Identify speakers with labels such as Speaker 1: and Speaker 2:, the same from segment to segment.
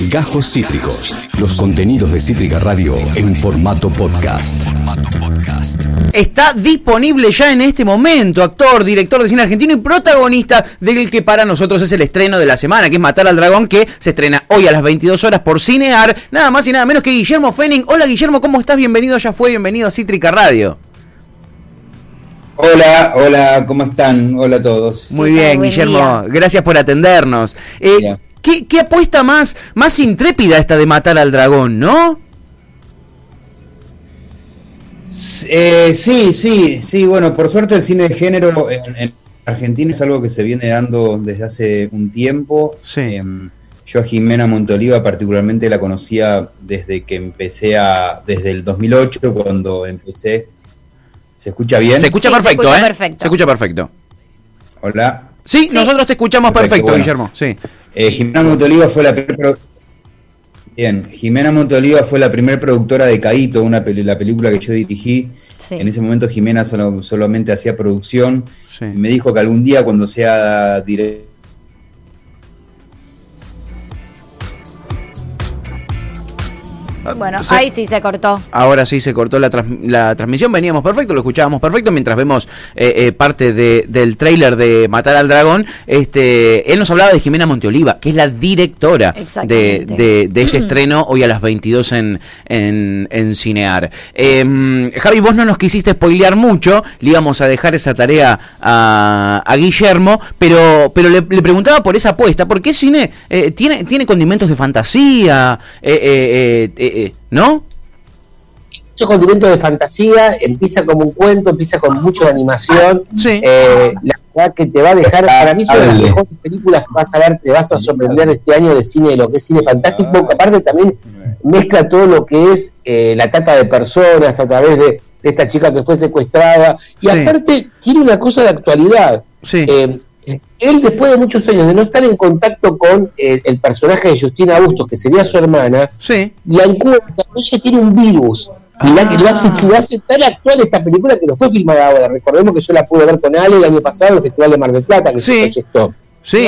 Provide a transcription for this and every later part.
Speaker 1: Gajos Cítricos. Los contenidos de Cítrica Radio en formato podcast.
Speaker 2: Está disponible ya en este momento, actor, director de cine argentino y protagonista del que para nosotros es el estreno de la semana, que es Matar al Dragón, que se estrena hoy a las 22 horas por Cinear, nada más y nada menos que Guillermo Fenning. Hola Guillermo, ¿cómo estás? Bienvenido, ya fue, bienvenido a Cítrica Radio.
Speaker 3: Hola, hola, ¿cómo están? Hola a todos.
Speaker 2: Muy bien, Guillermo, gracias por atendernos. Eh, ¿qué, apuesta más, más intrépida esta de matar al dragón, no?
Speaker 3: Eh, sí, sí, sí, bueno, por suerte el cine de género en, Argentina es algo que se viene dando desde hace un tiempo.
Speaker 2: Sí.
Speaker 3: Em, yo a Jimena Montoliva particularmente la conocía desde que empecé a, desde el 2008, cuando empecé. ¿Se escucha bien?
Speaker 2: Se escucha perfecto, se escucha ¿eh? Perfecto. Se escucha perfecto.
Speaker 3: Hola.
Speaker 2: Sí, nosotros te escuchamos perfecto, Guillermo. Sí.
Speaker 3: Eh, Jimena Montoliva fue la primera Bien, Jimena Montoliva fue la primera productora de Caíto, una la película que yo dirigí. En ese momento Jimena solamente hacía producción. me dijo que algún día cuando sea director
Speaker 4: Bueno, ahí sí se cortó.
Speaker 2: Ahora sí se cortó la, transmisión. Veníamos perfecto, lo escuchábamos perfecto mientras vemos eh, eh, parte del tráiler de Matar al Dragón. Este, él nos hablaba de Jimena Monteoliva, que es la directora de, este estreno hoy a las 22 en, en, Cinear. Em, Javi, vos no nos quisiste spoilear mucho, le íbamos a dejar esa tarea a, Guillermo, pero, pero le, preguntaba por esa apuesta, porque cine eh, tiene, tiene condimentos de fantasía, eh, eh, ¿no?
Speaker 5: Mucho condimento de fantasía, empieza como un cuento, empieza con mucho de animación.
Speaker 2: Sí.
Speaker 5: Eh, la verdad que te va a dejar, para mí de las mejores películas que vas a ver, te vas a sorprender este año de cine, de lo que es cine fantástico. Aparte también mezcla todo lo que es eh, la cata de personas a través de, esta chica que fue secuestrada. Y aparte tiene una cosa de actualidad.
Speaker 2: Sí
Speaker 5: él después de muchos años de no estar en contacto con el personaje de Justina Bustos, que sería su hermana,
Speaker 2: sí.
Speaker 5: la encuentra, ella tiene un virus. Y la, que lo hace, lo hace tan actual esta película que no fue filmada ahora. Recordemos que yo la pude ver con Ale el año pasado en el Festival de Mar del Plata, que se proyectó.
Speaker 2: Sí.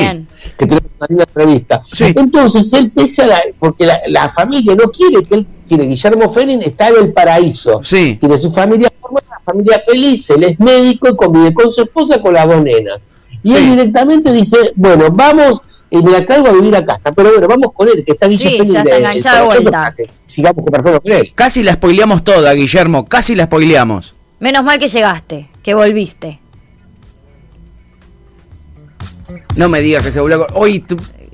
Speaker 5: Que tenemos una linda entrevista.
Speaker 2: Sí.
Speaker 5: Entonces él, pese a la. Porque la, familia no quiere que él. Tiene Guillermo Fenin, está en el paraíso.
Speaker 2: Sí.
Speaker 5: Tiene su familia formada, una familia feliz, él es médico y convive con su esposa con las dos nenas. Y él directamente dice, bueno, vamos, y me la traigo a vivir a casa, pero bueno, vamos con él, que está
Speaker 4: Guillermo. Sí, ya está enganchado vuelta.
Speaker 5: sigamos conversando con él.
Speaker 2: Casi la spoileamos toda, Guillermo, casi la spoileamos.
Speaker 4: Menos mal que llegaste, que volviste.
Speaker 2: No me digas que se volvió. Hoy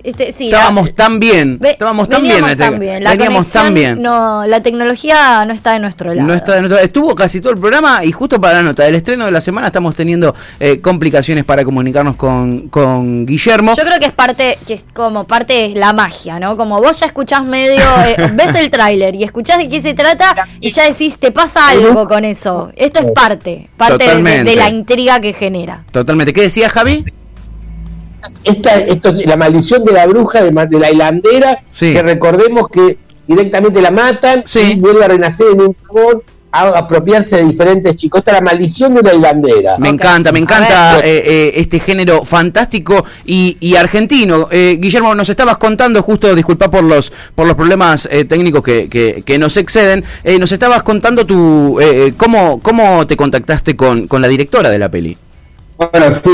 Speaker 2: este, estábamos tan bien, estábamos tan bien,
Speaker 4: este, La veníamos tan bien. No, la tecnología no está de nuestro lado.
Speaker 2: No está de nuestro, estuvo casi todo el programa y justo para la nota del estreno de la semana estamos teniendo eh, complicaciones para comunicarnos con, con Guillermo.
Speaker 4: Yo creo que es parte, que es como parte de la magia, ¿no? Como vos ya escuchás medio, eh, ves el tráiler y escuchás de qué se trata y ya decís, te pasa algo con eso. Esto es parte, parte de, la intriga que genera.
Speaker 2: Totalmente. ¿Qué decía Javi?
Speaker 5: Esta, esto es la maldición de la bruja de, la hilandera, que recordemos que directamente la matan y vuelve a renacer en un dragón a apropiarse de diferentes chicos. Esta es la maldición de la hilandera.
Speaker 2: Me encanta, me encanta eh, eh, este género fantástico y, argentino. Eh, Guillermo, nos estabas contando, justo, disculpa por los por los problemas técnicos que, que, nos exceden, nos estabas contando tu cómo, cómo te contactaste con, con la directora de la peli.
Speaker 3: Bueno, sí,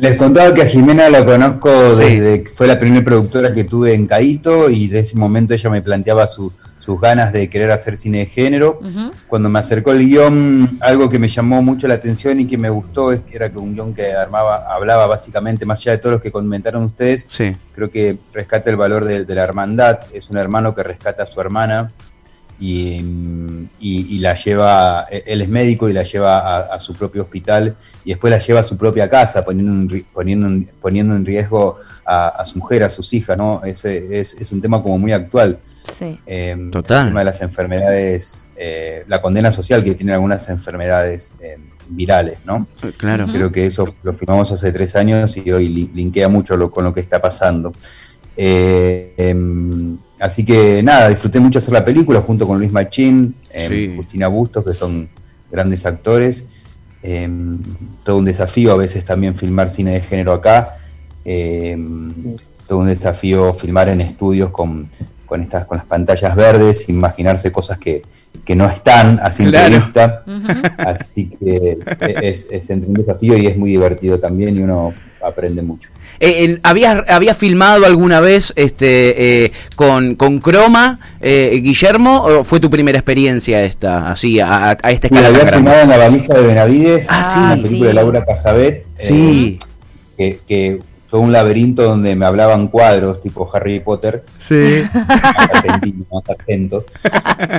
Speaker 3: les, contaba que a Jimena la conozco desde que fue la primera productora que tuve en Caíto y de ese momento ella me planteaba sus ganas de querer hacer cine de género. Cuando me acercó el guion, algo que me llamó mucho la atención y que me gustó es que era que un guion que armaba, hablaba básicamente, más allá de todos los que comentaron ustedes, creo que rescata el valor de, de la hermandad. Es un hermano que rescata a su hermana y, la lleva, él es médico y la lleva a, su propio hospital y después la lleva a su propia casa, poniendo en, poniendo, poniendo en riesgo a, su mujer, a sus hijas, ¿no? Es, es, un tema como muy actual.
Speaker 4: Sí.
Speaker 3: Eh, Total. El tema de las enfermedades, eh, la condena social que tienen algunas enfermedades eh, virales, ¿no?
Speaker 2: Claro.
Speaker 3: Creo que eso lo firmamos hace tres años y hoy linkea mucho con lo que está pasando. Em, Así que nada, disfruté mucho hacer la película junto con Luis Machín, eh, Justina Bustos, que son grandes actores. Em, todo un desafío a veces también filmar cine de género acá. Em, todo un desafío filmar en estudios con, con, estas, con las pantallas verdes, imaginarse cosas que, que no están a simple vista. Así que es, es, un desafío y es muy divertido también y uno aprende mucho.
Speaker 2: Eh, ¿habías, filmado alguna vez este eh, con, con croma, eh, Guillermo, o fue tu primera experiencia esta, así, a, a esta escala?
Speaker 3: había filmado en La valija de Benavides, ah, sí, la película de Laura Casabet.
Speaker 2: Sí.
Speaker 3: que, que todo un laberinto donde me hablaban cuadros tipo Harry Potter.
Speaker 2: Sí.
Speaker 3: Más argento.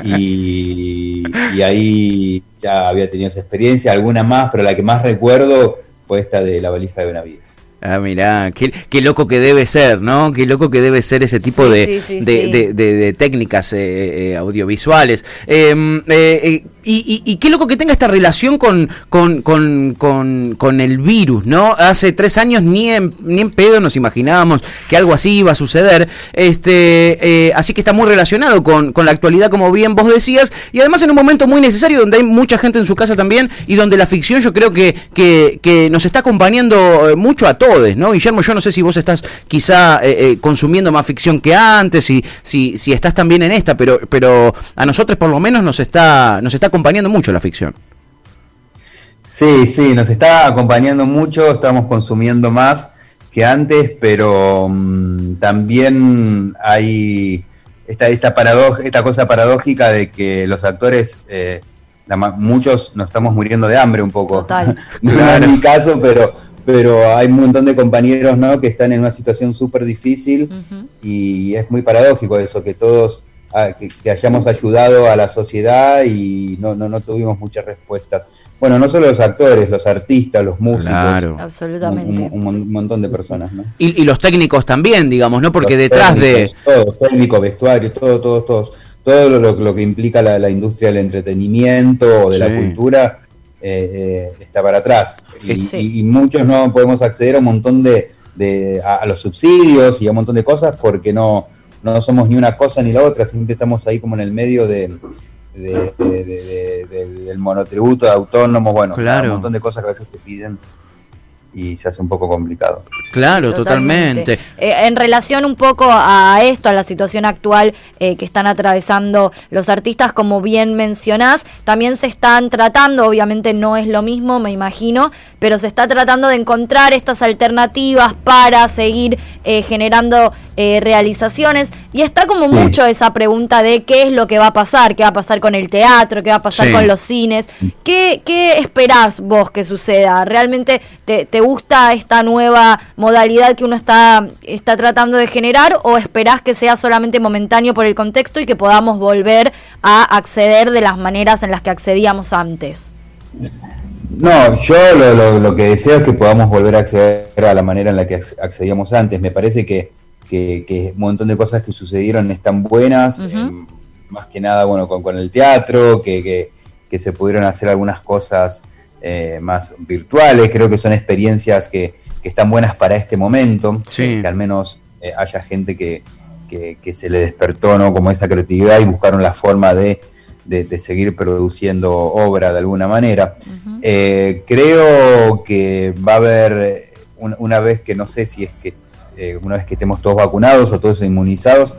Speaker 3: Y, y, ahí ya había tenido esa experiencia, alguna más, pero la que más recuerdo fue esta de la valija de Benavides.
Speaker 2: Ah, mirá, qué, loco que debe ser, ¿no? Qué loco que debe ser ese tipo de, de, técnicas eh, eh, audiovisuales. Em, eh, y, qué loco que tenga esta relación con, con, con, con, el virus, ¿no? Hace tres años ni en, ni en pedo nos imaginábamos que algo así iba a suceder. Este, así que está muy relacionado con, la actualidad, como bien vos decías, y además en un momento muy necesario donde hay mucha gente en su casa también y donde la ficción yo creo que, que, que nos está acompañando mucho a todos ¿no? Guillermo, yo no sé si vos estás quizá eh, eh, consumiendo más ficción que antes, y si, si estás también en esta, pero, pero a nosotros por lo menos nos está, nos está acompañando mucho la ficción.
Speaker 3: Sí, sí, nos está acompañando mucho, estamos consumiendo más que antes, pero mm, también hay esta, esta, esta cosa paradójica de que los actores, eh, muchos nos estamos muriendo de hambre un poco.
Speaker 4: Total.
Speaker 3: no es mi caso, pero pero hay un montón de compañeros ¿no? que están en una situación súper difícil y es muy paradójico eso, que todos ah, que, hayamos ayudado a la sociedad y no, no, no tuvimos muchas respuestas. Bueno, no solo los actores, los artistas, los músicos.
Speaker 2: Claro.
Speaker 4: Absolutamente.
Speaker 3: Un, montón de personas, ¿no?
Speaker 2: Y, los técnicos también, digamos, ¿no? Porque detrás de...
Speaker 3: Todos, técnicos, vestuarios, todo, todo, todos. Todo lo, lo, que implica la, industria del entretenimiento o de la cultura eh, está para atrás. Y, muchos no podemos acceder a un montón de, a, los subsidios y a un montón de cosas porque no, no somos ni una cosa ni la otra, siempre estamos ahí como en el medio de, del monotributo de autónomo, bueno, un montón de cosas que a veces te piden y se hace un poco complicado.
Speaker 2: Claro, totalmente.
Speaker 4: Eh, en relación un poco a esto, a la situación actual eh, que están atravesando los artistas, como bien mencionás, también se están tratando, obviamente no es lo mismo, me imagino, pero se está tratando de encontrar estas alternativas para seguir eh, generando realizaciones y está como mucho esa pregunta de qué es lo que va a pasar, qué va a pasar con el teatro, qué va a pasar con los cines, ¿Qué, qué esperás vos que suceda? ¿Realmente te, te gusta esta nueva modalidad que uno está, está tratando de generar o esperás que sea solamente momentáneo por el contexto y que podamos volver a acceder de las maneras en las que accedíamos antes?
Speaker 3: No, yo lo, lo, que deseo es que podamos volver a acceder a la manera en la que accedíamos antes. Me parece que, que, un montón de cosas que sucedieron están buenas, eh, más que nada bueno con, con el teatro, que, que, se pudieron hacer algunas cosas eh, más virtuales, creo que son experiencias que, están buenas para este momento, que al menos eh, haya gente que, se le despertó ¿no? como esa creatividad y buscaron la forma de, seguir produciendo obra de alguna manera. Eh, creo que va a haber, una, vez que no sé si es que una vez que estemos todos vacunados o todos inmunizados,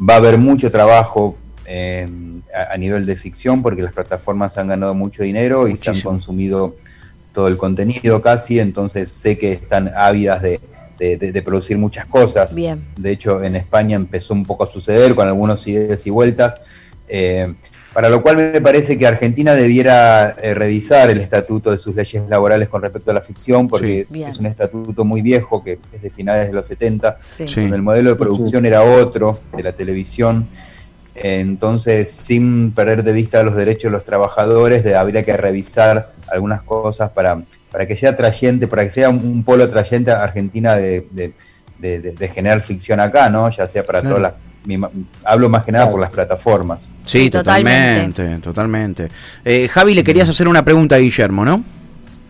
Speaker 3: va a haber mucho trabajo a, nivel de ficción porque las plataformas han ganado mucho dinero y se han consumido todo el contenido casi, entonces sé que están ávidas de, producir muchas cosas.
Speaker 4: Bien.
Speaker 3: De hecho, en España empezó un poco a suceder con algunos ideas y vueltas. Eh, para lo cual me parece que Argentina debiera eh, revisar el estatuto de sus leyes laborales con respecto a la ficción, porque es un estatuto muy viejo, que es de finales de los 70, donde el modelo de producción era otro, de la televisión. Entonces, sin perder de vista los derechos de los trabajadores, habría que revisar algunas cosas para, para que sea atrayente, para que sea un, polo atrayente a Argentina de, de, generar ficción acá, ¿no? Ya sea para todas las hablo más que nada por las plataformas.
Speaker 2: Sí, totalmente, totalmente. Eh, Javi, le querías hacer una pregunta a Guillermo, ¿no?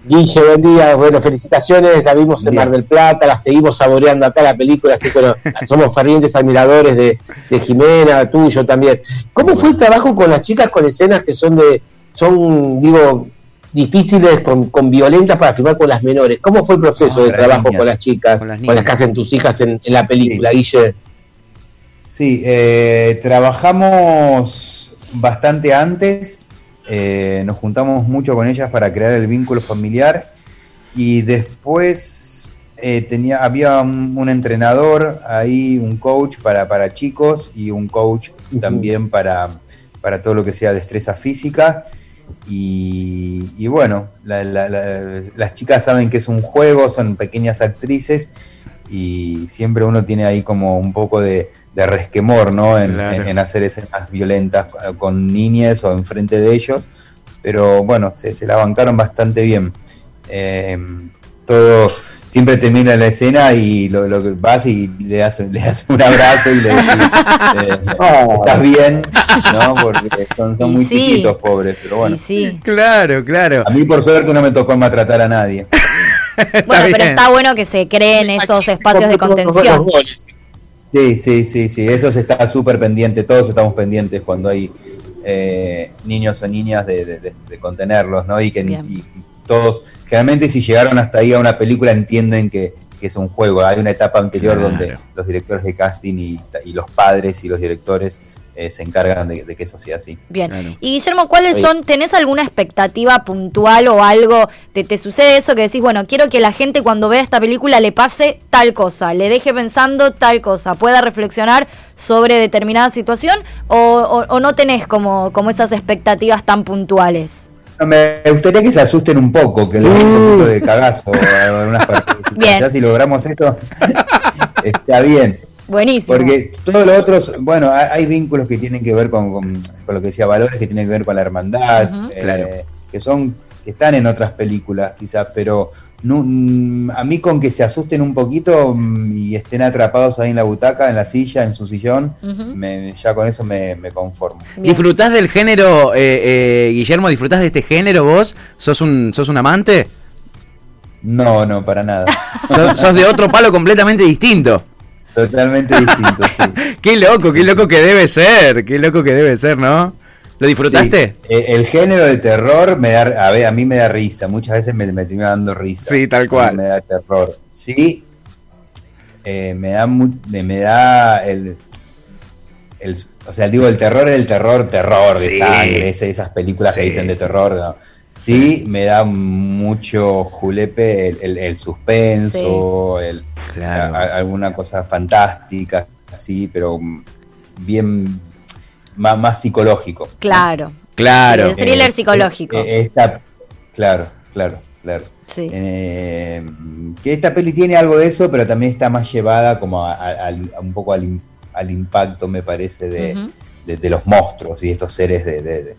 Speaker 5: Guille, buen día, bueno, felicitaciones, la vimos en Mar del Plata, la seguimos saboreando acá la película, así que bueno, somos fervientes admiradores de, de Jimena, tuyo también. ¿Cómo fue el trabajo con las chicas con escenas que son de, son, digo, difíciles, con, violentas para filmar con las menores. ¿Cómo fue el proceso de trabajo con las chicas, con las, que hacen tus hijas en, la película, sí. Guille?
Speaker 3: Sí, eh, trabajamos bastante antes, eh, nos juntamos mucho con ellas para crear el vínculo familiar y después eh, tenía, había un, entrenador ahí, un coach para, para chicos y un coach también para, para todo lo que sea destreza física. Y, bueno, las chicas saben que es un juego, son pequeñas actrices y siempre uno tiene ahí como un poco de, resquemor, ¿no? En, hacer escenas violentas con niñas o enfrente de ellos, pero bueno, se, se la bancaron bastante bien. Eh, todo siempre termina la escena y lo, lo vas y le das, le das un abrazo y le decís, eh, oh. estás bien, ¿no? Porque son, son muy chiquitos, pobres, pero bueno.
Speaker 2: Sí. Claro, claro.
Speaker 3: A mí por suerte no me tocó maltratar a nadie.
Speaker 4: bueno, pero está bueno que se creen esos espacios de contención.
Speaker 3: Sí, sí, sí, sí, eso se está súper pendiente, todos estamos pendientes cuando hay eh, niños o niñas de, de, contenerlos, ¿no? Y que y, todos, generalmente si llegaron hasta ahí a una película entienden que, es un juego. Hay una etapa anterior donde los directores de casting y, los padres y los directores eh, se encargan de, que eso sea así.
Speaker 4: Bien. Y Guillermo, ¿cuáles son? ¿Tenés alguna expectativa puntual o algo? ¿Te, ¿Te sucede eso que decís, bueno, quiero que la gente cuando vea esta película le pase tal cosa, le deje pensando tal cosa, pueda reflexionar sobre determinada situación o, o no tenés como, como esas expectativas tan puntuales?
Speaker 3: me gustaría que se asusten un poco, que le den un poquito de cagazo Bien. Ya si logramos esto, está bien.
Speaker 4: Buenísimo.
Speaker 3: Porque todos los otros, bueno, hay vínculos que tienen que ver con, con, lo que decía, valores que tienen que ver con la hermandad, eh, que son, que están en otras películas quizás, pero Mm, a mí con que se asusten un poquito mm, y estén atrapados ahí en la butaca, en la silla, en su sillón, ya con eso me, conformo.
Speaker 2: ¿Disfrutás del género, eh, eh, Guillermo? ¿Disfrutás de este género vos? ¿Sos un, sos un amante?
Speaker 3: No, no, para nada.
Speaker 2: sos, de otro palo completamente distinto.
Speaker 3: Totalmente distinto, sí.
Speaker 2: qué loco, qué loco que debe ser, qué loco que debe ser, ¿no? ¿Lo disfrutaste?
Speaker 3: Eh, el género de terror me da, a ver, a mí me da risa, muchas veces me, me termina dando risa.
Speaker 2: Sí, tal cual.
Speaker 3: Me da terror. Sí, eh, me da me, da el, el, o sea, digo, el terror es el terror, terror de sangre, esas películas que dicen de terror. Sí, me da mucho julepe el, el, suspenso, el, alguna cosa fantástica, sí, pero bien más, más psicológico.
Speaker 4: Claro.
Speaker 2: Claro.
Speaker 4: el thriller eh, psicológico.
Speaker 3: Eh, claro, claro, claro. Sí. Eh, que esta peli tiene algo de eso, pero también está más llevada como a, un poco al, al, impacto, me parece, de, de, los monstruos y estos seres de,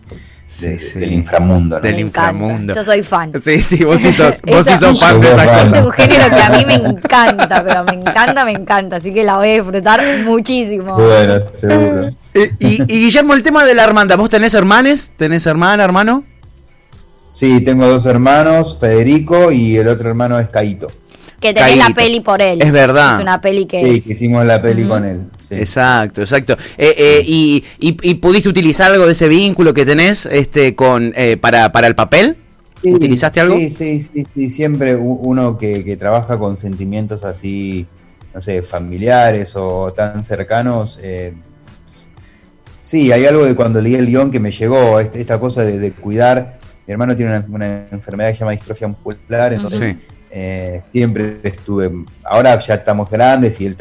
Speaker 3: del inframundo.
Speaker 2: Del inframundo.
Speaker 4: Yo soy fan.
Speaker 2: Sí, sí, vos sí sos, vos sí sos fan de esa cosa.
Speaker 4: Es un género que a mí me encanta, pero me encanta, me encanta. Así que la voy a disfrutar muchísimo.
Speaker 3: Bueno, seguro.
Speaker 2: y, Guillermo, el tema de la hermandad, ¿vos tenés hermanes? ¿Tenés hermana, hermano?
Speaker 3: Sí, tengo dos hermanos, Federico y el otro hermano es Caito.
Speaker 4: Que tenés la peli por él.
Speaker 2: Es verdad.
Speaker 4: Es una peli que.
Speaker 3: Sí, que hicimos la peli con él.
Speaker 2: Exacto, exacto. Eh, eh, y, y, pudiste utilizar algo de ese vínculo que tenés este, con, eh, para, para el papel? ¿Utilizaste algo?
Speaker 3: Sí, sí, sí, siempre uno que, trabaja con sentimientos así, no sé, familiares o tan cercanos. sí, hay algo de cuando leí el guion que me llegó, este, esta cosa de, cuidar. Mi hermano tiene una, enfermedad que se llama distrofia muscular, entonces eh, siempre estuve, ahora ya estamos grandes y él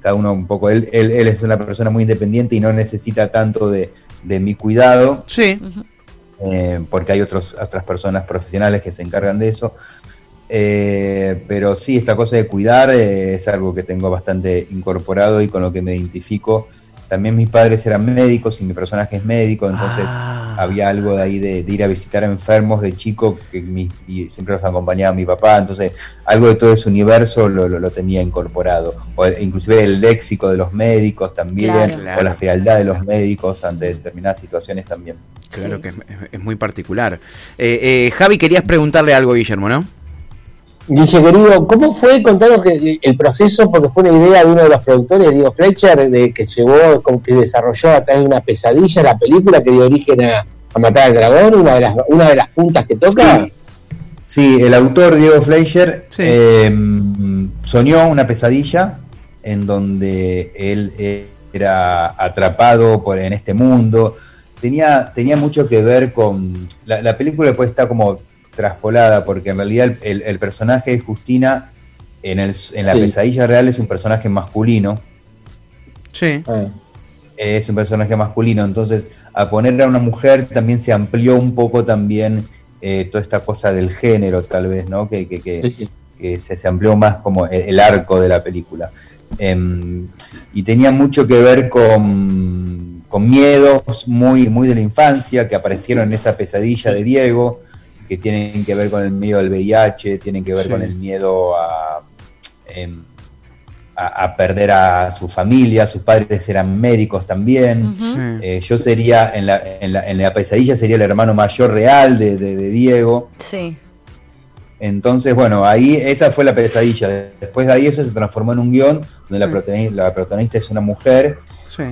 Speaker 3: cada uno un poco, él, él, es una persona muy independiente y no necesita tanto de, mi cuidado.
Speaker 2: Sí.
Speaker 3: Eh, porque hay otros, otras personas profesionales que se encargan de eso. Eh, pero sí, esta cosa de cuidar es algo que tengo bastante incorporado y con lo que me identifico también mis padres eran médicos y mi personaje es médico, entonces ah. había algo de ahí de, ir a visitar a enfermos de chico que y siempre los acompañaba mi papá, entonces algo de todo ese universo lo, tenía incorporado, o inclusive el léxico de los médicos también, o la frialdad de los médicos ante determinadas situaciones también.
Speaker 2: Claro que es, muy particular. Eh, eh, Javi, querías preguntarle algo a Guillermo, ¿no?
Speaker 5: Dice, querido, ¿cómo fue? Contanos que el proceso, porque fue una idea de uno de los productores, Diego Fletcher, de que llevó, que desarrolló a través de una pesadilla la película que dio origen a, a matar al dragón, una de las, una de las puntas que toca.
Speaker 3: Sí, el autor Diego Fleischer em, soñó una pesadilla en donde él era atrapado por, en este mundo. Tenía, tenía mucho que ver con. La, película después está como traspolada, porque en realidad el, personaje de Justina en, el, en la pesadilla real es un personaje masculino.
Speaker 2: Sí. Ah.
Speaker 3: Es un personaje masculino. Entonces, a poner a una mujer también se amplió un poco también eh, toda esta cosa del género, tal vez, ¿no? Que, que, que, se, amplió más como el, arco de la película. Em, y tenía mucho que ver con, con, miedos muy, muy de la infancia que aparecieron en esa pesadilla de Diego, que tienen que ver con el miedo al VIH, tienen que ver con el miedo a... Em, a, perder a su familia, sus padres eran médicos también. Eh, yo sería, en la, en, la, en la, pesadilla, sería el hermano mayor real de, Diego.
Speaker 4: Sí.
Speaker 3: Entonces, bueno, ahí esa fue la pesadilla. Después de ahí eso se transformó en un guion donde la, protagonista, la protagonista es una mujer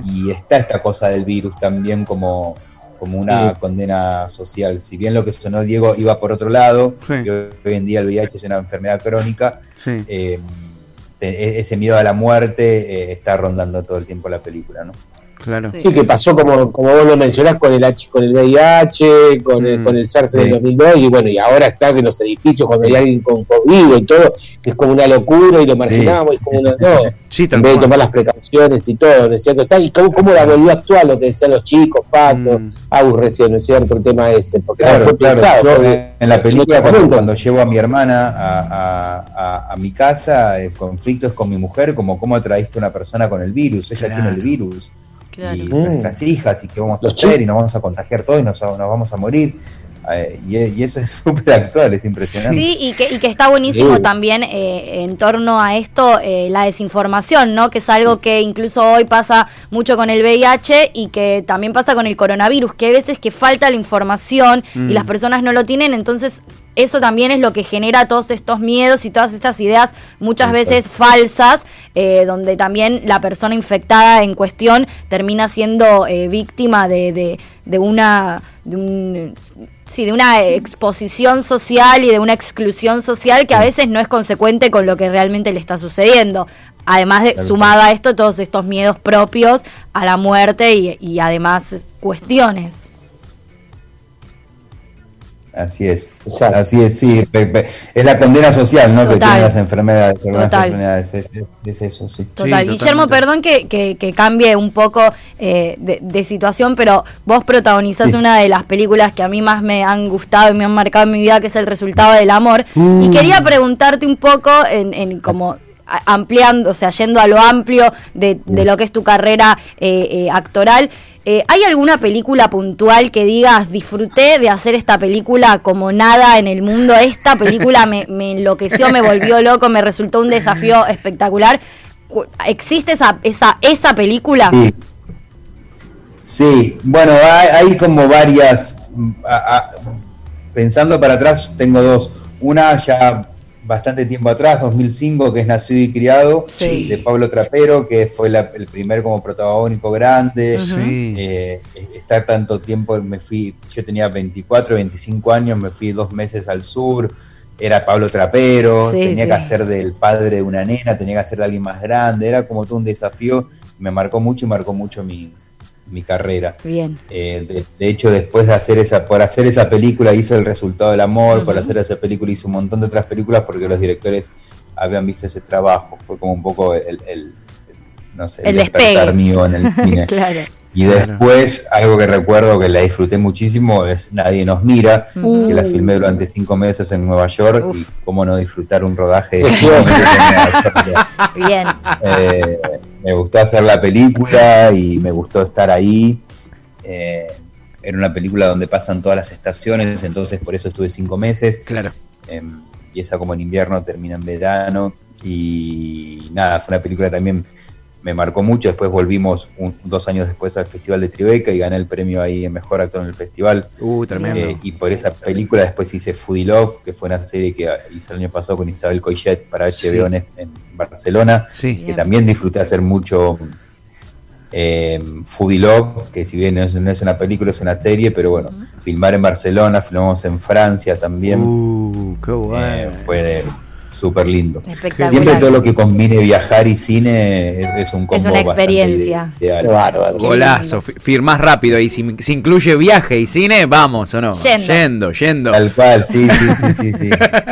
Speaker 3: y está esta cosa del virus también como, como una condena social. Si bien lo que sonó Diego iba por otro lado, y hoy en día el VIH es una enfermedad crónica, eh, e-, ese miedo a la muerte eh, está rondando todo el tiempo la película, ¿no?
Speaker 5: Claro. Sí. que pasó como, como vos lo mencionás con el H, con el VIH, con, el, mm. con el SARS del 2002 y bueno, y ahora está en los edificios cuando hay alguien con COVID y todo, que es como una locura y lo marginamos, sí. como una, no, en vez de tomar las precauciones y todo, ¿no es cierto? Está, y cómo, cómo la volvió a actuar lo que decían los chicos, Pato, mm. Agus recién, ¿no es cierto? El tema ese, porque
Speaker 3: claro, fue claro. en la película cuando, llevo a mi hermana a, a, mi casa, el conflicto es con mi mujer, como cómo atraíste a una persona con el virus, ella tiene el virus y nuestras hijas y qué vamos a hacer y nos vamos a contagiar todos y nos, nos vamos a morir. Eh, y, eso es súper actual, es impresionante.
Speaker 4: Sí, y que, y que está buenísimo también eh, en torno a esto eh, la desinformación, ¿no? Que es algo que incluso hoy pasa mucho con el VIH y que también pasa con el coronavirus, que hay veces que falta la información y las mm. personas no lo tienen, entonces eso también es lo que genera todos estos miedos y todas estas ideas muchas veces falsas, eh, donde también la persona infectada en cuestión termina siendo eh, víctima de, de, una... De sí, de una exposición social y de una exclusión social que a veces no es consecuente con lo que realmente le está sucediendo. Además de sumada a esto todos estos miedos propios a la muerte y, y además cuestiones.
Speaker 3: Así es, así es, sí, es la condena social, ¿no? Que tienen las enfermedades, enfermedades. Es, eso, sí.
Speaker 4: Total. Guillermo, perdón que, que, cambie un poco eh, de, situación, pero vos protagonizás una de las películas que a mí más me han gustado y me han marcado en mi vida, que es El resultado del amor. Y uh. quería preguntarte un poco en, en como ampliando, o sea, yendo a lo amplio de, de lo que es tu carrera eh, eh, actoral. Eh, ¿Hay alguna película puntual que digas, disfruté de hacer esta película como nada en el mundo? Esta película me, enloqueció, me volvió loco, me resultó un desafío espectacular. ¿Existe esa, esa, esa película?
Speaker 3: Sí, bueno, hay, como varias. pensando para atrás, tengo dos. Una ya bastante tiempo atrás, 2005, que es Nacido y Criado, de Pablo Trapero, que fue el primer como protagónico grande. Eh, estar tanto tiempo, me fui, yo tenía 24, 25 años, me fui dos meses al sur, era Pablo Trapero, tenía que hacer del padre de una nena, tenía que hacer de alguien más grande, era como todo un desafío, me marcó mucho y marcó mucho mi, mi carrera.
Speaker 4: Bien.
Speaker 3: Eh, de, hecho, después de hacer esa, por hacer esa película hice El resultado del amor, por hacer esa película hice un montón de otras películas porque los directores habían visto ese trabajo. Fue como un poco el, el, no sé,
Speaker 4: el, despertar
Speaker 3: mío en el cine.
Speaker 4: claro.
Speaker 3: Y después, algo que recuerdo que la disfruté muchísimo es Nadie nos mira, que la filmé durante cinco meses en Nueva York y cómo no disfrutar un rodaje de
Speaker 4: Bien.
Speaker 3: Eh, me gustó hacer la película y me gustó estar ahí. Eh, era una película donde pasan todas las estaciones, entonces por eso estuve cinco meses.
Speaker 2: Claro.
Speaker 3: Eh, empieza como en invierno, termina en verano. Y nada, fue una película también me marcó mucho. Después volvimos dos años después al Festival de Tribeca y gané el premio ahí en Mejor Actor en el festival.
Speaker 2: Uh, tremendo.
Speaker 3: Eh, y por esa película después hice Foodie Love, que fue una serie que hice el año pasado con Isabel Coixet para HBO en, Barcelona, que también disfruté hacer mucho eh, Foodie Love, que si bien no es, una película, es una serie, pero bueno, filmar en Barcelona, filmamos en Francia también.
Speaker 2: Uh, qué bueno. Eh,
Speaker 3: fue súper lindo. Siempre todo lo que combine viajar y cine es, un combo
Speaker 4: Es una experiencia.
Speaker 2: Golazo, firmás rápido y si, incluye viaje y cine, vamos o no. Yendo, yendo.
Speaker 3: Tal cual, sí, sí, sí, sí.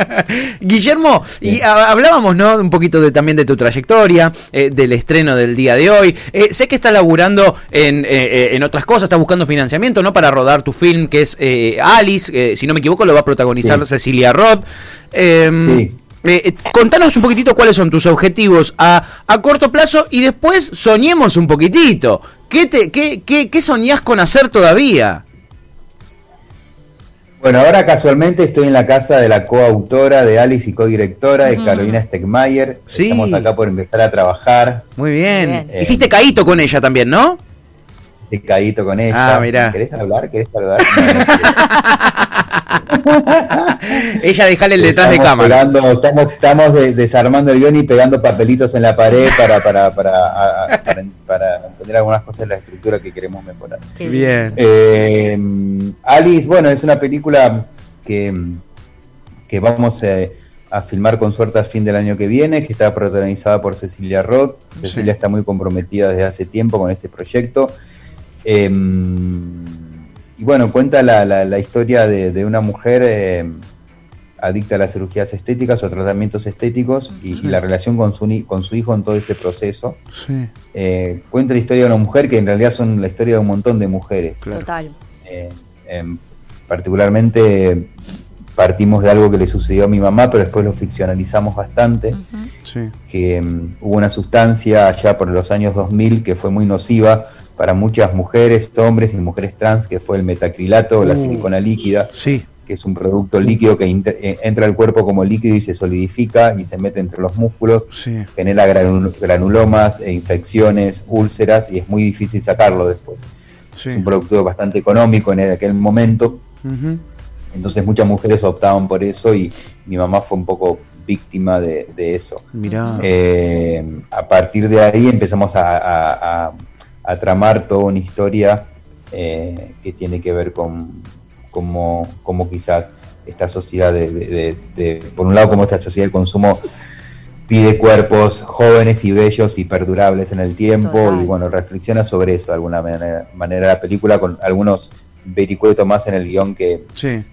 Speaker 2: Guillermo, y hablábamos, ¿no? Un poquito de, también de tu trayectoria, eh, del estreno del día de hoy. Eh, sé que estás laburando en, eh, en, otras cosas, estás buscando financiamiento, ¿no? Para rodar tu film que es Alice, si no me equivoco, lo va a protagonizar Cecilia Roth. Em, sí. Eh, eh, contanos un poquitito cuáles son tus objetivos a, a, corto plazo y después soñemos un poquitito. ¿Qué, te, qué, qué, qué soñás con hacer todavía?
Speaker 3: Bueno, ahora casualmente estoy en la casa de la coautora de Alice y codirectora de Carolina Stegmayer. Sí. Estamos acá por empezar a trabajar.
Speaker 2: Muy bien. Eh, Hiciste caíto con ella también, ¿no?
Speaker 3: Caíto con ella.
Speaker 2: Ah, mira.
Speaker 3: ¿Querés hablar? ¿Querés hablar?
Speaker 2: Ella dejale el detrás de cámara.
Speaker 3: estamos, estamos desarmando el guion y pegando papelitos en la pared para, para, para, para, entender algunas cosas de la estructura que queremos mejorar.
Speaker 2: Bien.
Speaker 3: Eh, Alice, bueno, es una película que, que vamos eh, a filmar con suerte a fin del año que viene, que está protagonizada por Cecilia Roth. Cecilia está muy comprometida desde hace tiempo con este proyecto. Eh, y bueno, cuenta la, la, historia de, una mujer eh, adicta a las cirugías estéticas o tratamientos estéticos y, la relación con su, con su hijo en todo ese proceso. Eh, cuenta la historia de una mujer que en realidad son la historia de un montón de mujeres.
Speaker 4: Total.
Speaker 3: Eh, em, particularmente partimos de algo que le sucedió a mi mamá, pero después lo ficcionalizamos bastante. Que em, hubo una sustancia allá por los años 2000 que fue muy nociva para muchas mujeres, hombres y mujeres trans, que fue el metacrilato o la uh. silicona líquida,
Speaker 2: sí.
Speaker 3: que es un producto líquido que eh, entra al cuerpo como líquido y se solidifica y se mete entre los músculos, genera granulomas, e infecciones, úlceras y es muy difícil sacarlo después. Es un producto bastante económico en aquel momento. Entonces muchas mujeres optaban por eso y mi mamá fue un poco víctima de, eso.
Speaker 2: Mirá.
Speaker 3: Eh, a partir de ahí empezamos a a tramar toda una historia eh, que tiene que ver con cómo, quizás esta sociedad de, por un lado, como esta sociedad de consumo pide cuerpos jóvenes y bellos y perdurables en el tiempo y bueno, reflexiona sobre eso de alguna manera, manera la película con algunos vericuetos más en el guion que,
Speaker 2: sí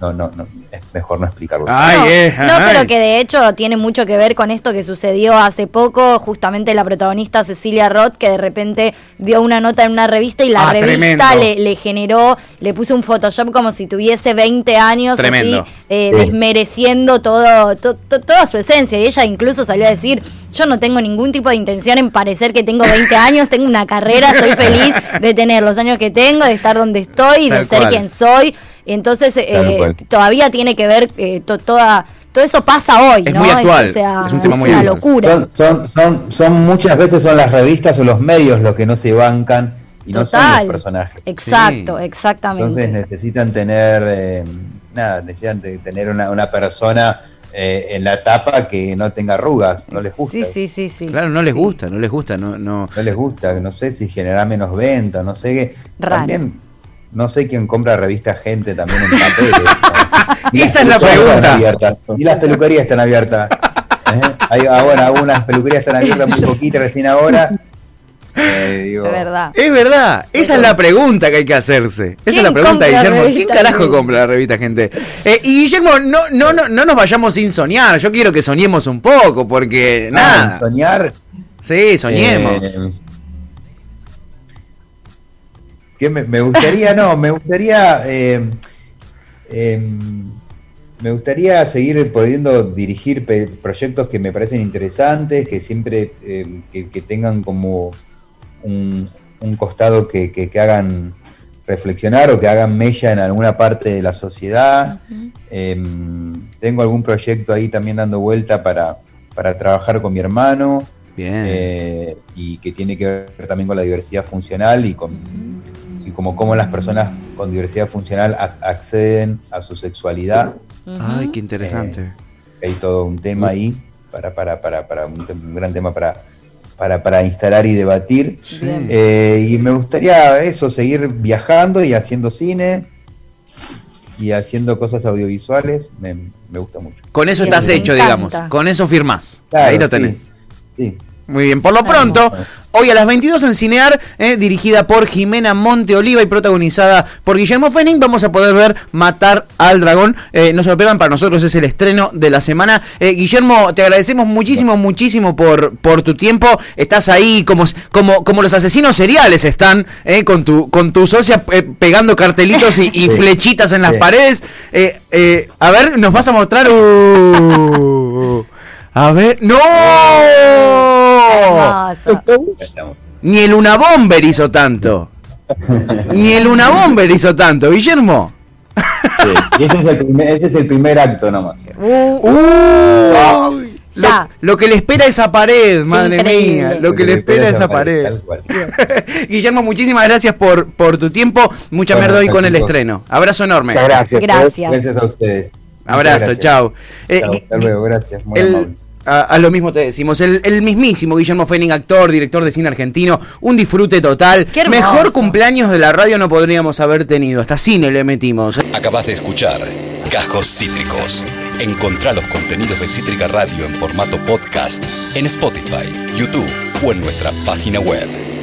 Speaker 3: no, no, no, es mejor no explicarlo.
Speaker 4: no, pero que de hecho tiene mucho que ver con esto que sucedió hace poco, justamente la protagonista Cecilia Roth, que de repente dio una nota en una revista y la ah, revista le, generó, le puso un Photoshop como si tuviese 20 años, así, eh, desmereciendo todo, toda su esencia. Y ella incluso salió a decir, yo no tengo ningún tipo de intención en parecer que tengo 20 años, tengo una carrera, estoy feliz de tener los años que tengo, de estar donde estoy, de ser quien soy. Entonces, eh, todavía tiene que ver, eh, toda, todo eso pasa hoy,
Speaker 2: es
Speaker 4: ¿no?
Speaker 2: Muy actual. Es, un tema muy
Speaker 4: una locura.
Speaker 3: Son, son, son, muchas veces son las revistas o los medios los que no se bancan y no son los personajes.
Speaker 4: Exacto, exactamente.
Speaker 3: Entonces necesitan tener, eh, nada, necesitan tener una, una persona en la tapa que no tenga arrugas, no les gusta.
Speaker 4: Sí, sí, sí, sí.
Speaker 2: Claro, no les gusta, no les gusta, no, no.
Speaker 3: No les gusta, no sé si genera menos venta, no sé qué.
Speaker 4: Raro. También
Speaker 3: no sé quién compra revista Gente también en papel.
Speaker 2: Esa es la pregunta.
Speaker 3: Y las peluquerías están abiertas. ¿Eh? Hay, ahora algunas peluquerías están abiertas muy poquito recién ahora.
Speaker 4: Eh, es verdad.
Speaker 2: Es verdad. Esa es la pregunta que hay que hacerse. Esa es la pregunta, Guillermo. ¿Quién carajo compra la revista, gente? Eh, y Guillermo, no, no, no, no nos vayamos sin soñar. Yo quiero que soñemos un poco, porque ah, nada.
Speaker 3: soñar.
Speaker 2: Sí, soñemos.
Speaker 3: Que me, gustaría, no, me gustaría. Eh, em, me gustaría seguir pudiendo dirigir proyectos que me parecen interesantes, que siempre em, que, tengan como un, costado que, hagan reflexionar o que hagan mella en alguna parte de la sociedad. Em, tengo algún proyecto ahí también dando vuelta para, para trabajar con mi hermano. Eh, y que tiene que ver también con la diversidad funcional y con, como cómo las personas con diversidad funcional acceden a su sexualidad.
Speaker 2: Ay, qué interesante.
Speaker 3: Eh, hay todo un tema ahí, para, para, para, para un, gran tema para, para, para instalar y debatir. Eh, y me gustaría eso, seguir viajando y haciendo cine y haciendo cosas audiovisuales, me, gusta mucho.
Speaker 2: Con eso estás hecho, digamos, con eso firmás. Ahí lo tenés.
Speaker 3: sí.
Speaker 2: Muy bien, por lo pronto, hoy a las 22 en Cinear, eh, dirigida por Jimena Monteoliva y protagonizada por Guillermo Fenning, vamos a poder ver Matar al Dragón. Eh, no se lo pierdan, para nosotros es el estreno de la semana. Eh, Guillermo, te agradecemos muchísimo, muchísimo por, por tu tiempo. Estás ahí como, como, como los asesinos seriales están, con, tu, con tu socia pegando cartelitos y, flechitas en las paredes. a ver, nos vas a mostrar... Uh, a ver, ¡no! Ni el Una Bomber hizo tanto. Ni el Una Bomber hizo tanto, Guillermo.
Speaker 3: Sí, y ese es el primer, acto nomás.
Speaker 2: Uh, uh, lo, que le espera esa pared, madre mía. Lo, que, le espera esa pared. Guillermo, muchísimas gracias por, por tu tiempo. Mucha bueno, hoy con el estreno. Abrazo enorme.
Speaker 3: Muchas gracias.
Speaker 4: Gracias.
Speaker 3: Gracias a ustedes.
Speaker 2: Abrazo, chao.
Speaker 3: Eh, hasta luego, gracias. Muy
Speaker 2: a, lo mismo te decimos. El, mismísimo Guillermo Fenning, actor, director de cine argentino. Un disfrute total. Mejor cumpleaños de la radio no podríamos haber tenido. Hasta cine le metimos.
Speaker 1: Acabas de escuchar Cajos Cítricos. Encontrá los contenidos de Cítrica Radio en formato podcast en Spotify, YouTube o en nuestra página web.